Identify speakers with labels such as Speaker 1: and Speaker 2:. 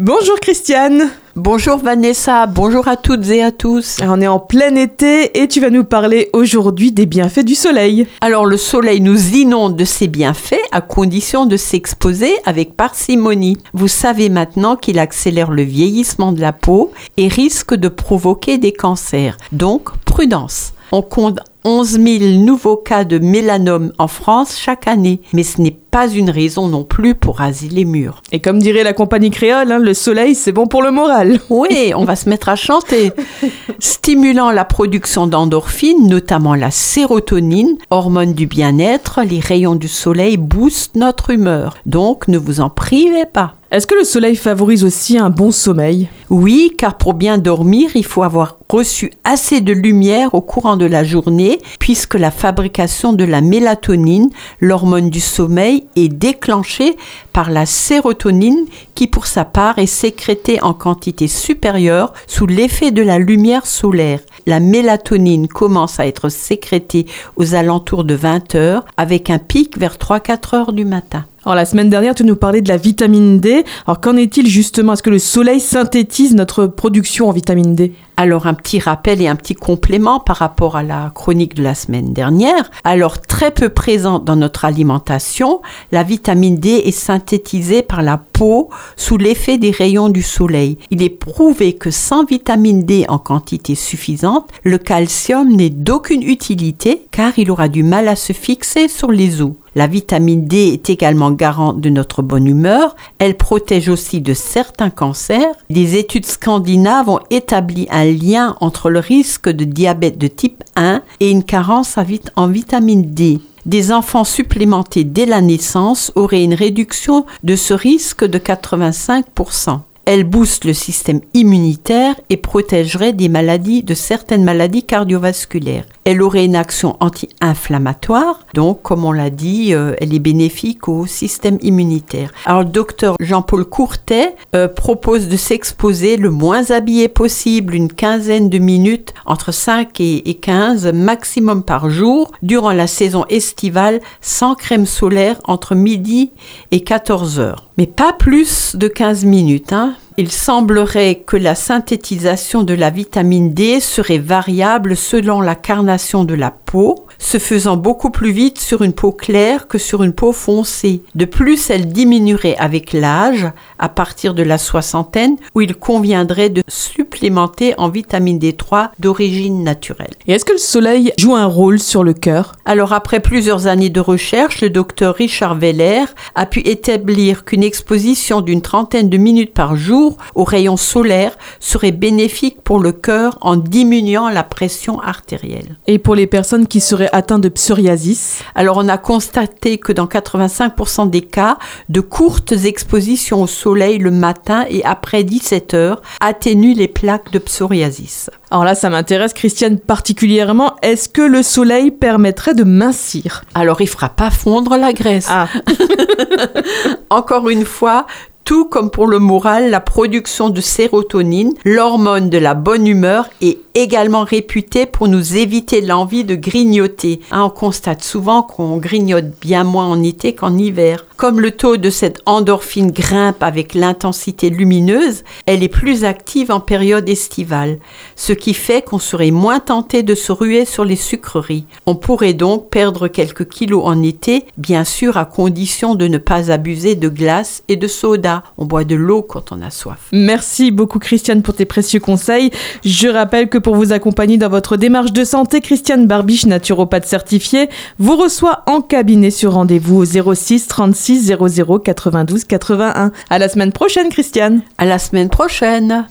Speaker 1: Bonjour Christiane.
Speaker 2: Bonjour Vanessa, bonjour à toutes et à tous.
Speaker 1: On est en plein été et tu vas nous parler aujourd'hui des bienfaits du soleil.
Speaker 2: Alors le soleil nous inonde de ses bienfaits à condition de s'exposer avec parcimonie. Vous savez maintenant qu'il accélère le vieillissement de la peau et risque de provoquer des cancers. Donc prudence. On compte 11 000 nouveaux cas de mélanome en France chaque année, mais ce n'est pas une raison non plus pour raser les murs.
Speaker 1: Et comme dirait la compagnie créole, hein, le soleil c'est bon pour le moral.
Speaker 2: Oui, on va se mettre à chanter. Stimulant la production d'endorphines, notamment la sérotonine, hormone du bien-être, les rayons du soleil boostent notre humeur. Donc ne vous en privez pas.
Speaker 1: Est-ce que le soleil favorise aussi un bon sommeil?
Speaker 2: Oui, car pour bien dormir, il faut avoir reçu assez de lumière au courant de la journée, puisque la fabrication de la mélatonine, l'hormone du sommeil, est déclenchée par la sérotonine qui pour sa part est sécrétée en quantité supérieure sous l'effet de la lumière solaire. La mélatonine commence à être sécrétée aux alentours de 20 heures avec un pic vers 3-4 heures du matin.
Speaker 1: Alors la semaine dernière, tu nous parlais de la vitamine D. Alors qu'en est-il justement? Est-ce que le soleil synthétise notre production en vitamine D?
Speaker 2: Alors un petit rappel et un petit complément par rapport à la chronique de la semaine dernière. Alors très peu présente dans notre alimentation, la vitamine D est synthétisée par la peau sous l'effet des rayons du soleil. Il est prouvé que sans vitamine D en quantité suffisante, le calcium n'est d'aucune utilité car il aura du mal à se fixer sur les os. La vitamine D est également garante de notre bonne humeur. Elle protège aussi de certains cancers. Les études scandinaves ont établi un lien entre le risque de diabète de type 1 et une carence en vitamine D. Des enfants supplémentés dès la naissance auraient une réduction de ce risque de 85%. Elle booste le système immunitaire et protégerait des maladies, de certaines maladies cardiovasculaires. Elle aurait une action anti-inflammatoire, donc comme on l'a dit, euh, elle est bénéfique au système immunitaire. Alors le docteur Jean-Paul Courtet euh, propose de s'exposer le moins habillé possible, une quinzaine de minutes, entre 5 et, et 15 maximum par jour, durant la saison estivale, sans crème solaire entre midi et 14 heures mais pas plus de 15 minutes. Hein. Il semblerait que la synthétisation de la vitamine D serait variable selon la carnation de la peau, se faisant beaucoup plus vite sur une peau claire que sur une peau foncée. De plus, elle diminuerait avec l'âge, à partir de la soixantaine, où il conviendrait de supplémenter en vitamine D3 d'origine naturelle.
Speaker 1: Et est-ce que le soleil joue un rôle sur le cœur?
Speaker 2: Alors, après plusieurs années de recherche, le docteur Richard Veller a pu établir qu'une exposition d'une trentaine de minutes par jour aux rayons solaires serait bénéfique pour le cœur en diminuant la pression artérielle.
Speaker 1: Et pour les personnes qui seraient atteintes de psoriasis
Speaker 2: Alors, on a constaté que dans 85% des cas, de courtes expositions au soleil le matin et après 17 heures atténuent les plaques de psoriasis.
Speaker 1: Alors là, ça m'intéresse, Christiane, particulièrement. Est-ce que le soleil permettrait de mincir?
Speaker 2: Alors, il fera pas fondre la graisse.
Speaker 1: Ah.
Speaker 2: Encore une fois, tout comme pour le moral, la production de sérotonine, l'hormone de la bonne humeur, est également réputée pour nous éviter l'envie de grignoter. Hein, on constate souvent qu'on grignote bien moins en été qu'en hiver. Comme le taux de cette endorphine grimpe avec l'intensité lumineuse, elle est plus active en période estivale, ce qui fait qu'on serait moins tenté de se ruer sur les sucreries. On pourrait donc perdre quelques kilos en été, bien sûr à condition de ne pas abuser de glace et de soda. On boit de l'eau quand on a soif.
Speaker 1: Merci beaucoup Christiane pour tes précieux conseils. Je rappelle que pour vous accompagner dans votre démarche de santé, Christiane Barbiche, naturopathe certifiée, vous reçoit en cabinet sur rendez-vous au 06 36 00 92 81. À la semaine prochaine, Christiane.
Speaker 2: À la semaine prochaine.